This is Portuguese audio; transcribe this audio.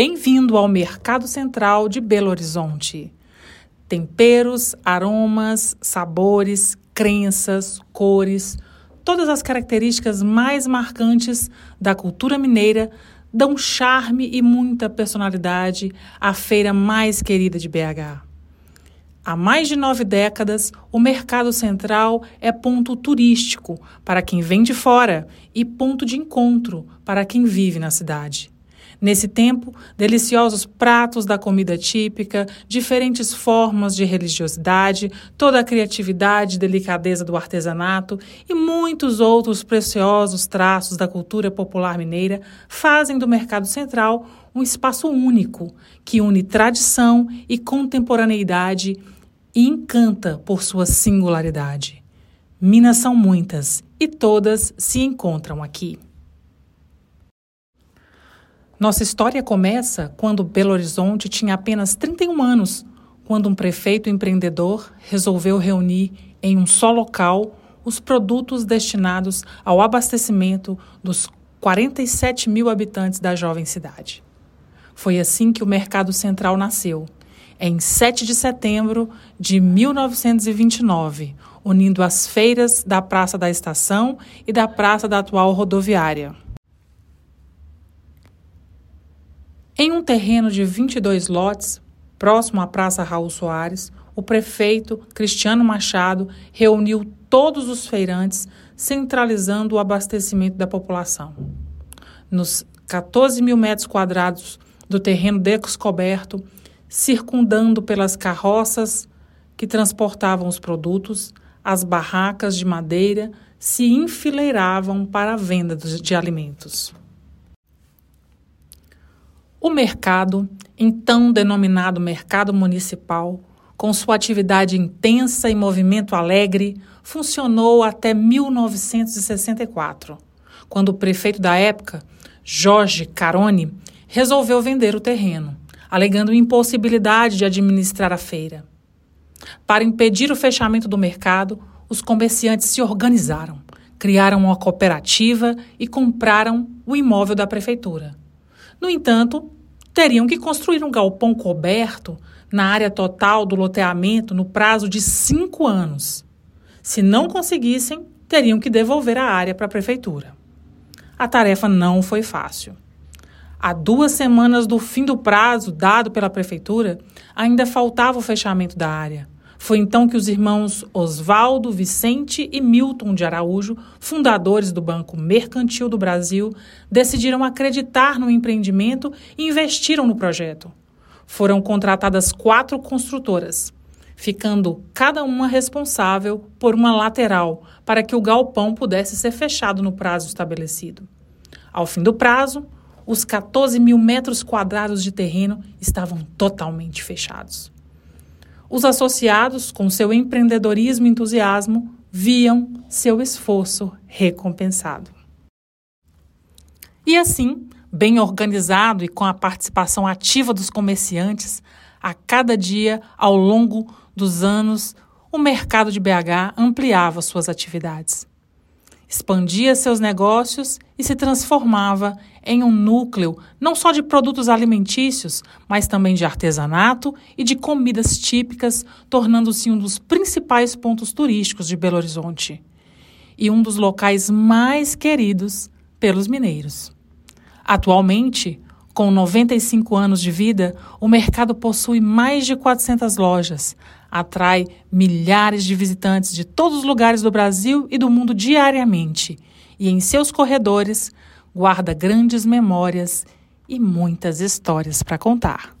Bem-vindo ao Mercado Central de Belo Horizonte. Temperos, aromas, sabores, crenças, cores, todas as características mais marcantes da cultura mineira dão charme e muita personalidade à feira mais querida de BH. Há mais de nove décadas, o Mercado Central é ponto turístico para quem vem de fora e ponto de encontro para quem vive na cidade. Nesse tempo, deliciosos pratos da comida típica, diferentes formas de religiosidade, toda a criatividade e delicadeza do artesanato e muitos outros preciosos traços da cultura popular mineira fazem do Mercado Central um espaço único que une tradição e contemporaneidade e encanta por sua singularidade. Minas são muitas e todas se encontram aqui. Nossa história começa quando Belo Horizonte tinha apenas 31 anos, quando um prefeito empreendedor resolveu reunir em um só local os produtos destinados ao abastecimento dos 47 mil habitantes da jovem cidade. Foi assim que o Mercado Central nasceu, em 7 de setembro de 1929, unindo as feiras da Praça da Estação e da Praça da atual rodoviária. Em um terreno de 22 lotes, próximo à Praça Raul Soares, o prefeito Cristiano Machado reuniu todos os feirantes, centralizando o abastecimento da população. Nos 14 mil metros quadrados do terreno descoberto, circundando pelas carroças que transportavam os produtos, as barracas de madeira se enfileiravam para a venda de alimentos. O mercado, então denominado Mercado Municipal, com sua atividade intensa e movimento alegre, funcionou até 1964, quando o prefeito da época, Jorge Carone, resolveu vender o terreno, alegando impossibilidade de administrar a feira. Para impedir o fechamento do mercado, os comerciantes se organizaram, criaram uma cooperativa e compraram o imóvel da prefeitura. No entanto, teriam que construir um galpão coberto na área total do loteamento no prazo de cinco anos. Se não conseguissem, teriam que devolver a área para a prefeitura. A tarefa não foi fácil. Há duas semanas do fim do prazo dado pela prefeitura, ainda faltava o fechamento da área. Foi então que os irmãos Oswaldo, Vicente e Milton de Araújo, fundadores do Banco Mercantil do Brasil, decidiram acreditar no empreendimento e investiram no projeto. Foram contratadas quatro construtoras, ficando cada uma responsável por uma lateral para que o galpão pudesse ser fechado no prazo estabelecido. Ao fim do prazo, os 14 mil metros quadrados de terreno estavam totalmente fechados. Os associados, com seu empreendedorismo e entusiasmo, viam seu esforço recompensado. E assim, bem organizado e com a participação ativa dos comerciantes, a cada dia, ao longo dos anos, o mercado de BH ampliava suas atividades expandia seus negócios e se transformava em um núcleo não só de produtos alimentícios, mas também de artesanato e de comidas típicas, tornando-se um dos principais pontos turísticos de Belo Horizonte e um dos locais mais queridos pelos mineiros. Atualmente, com 95 anos de vida, o mercado possui mais de 400 lojas, atrai milhares de visitantes de todos os lugares do Brasil e do mundo diariamente, e em seus corredores guarda grandes memórias e muitas histórias para contar.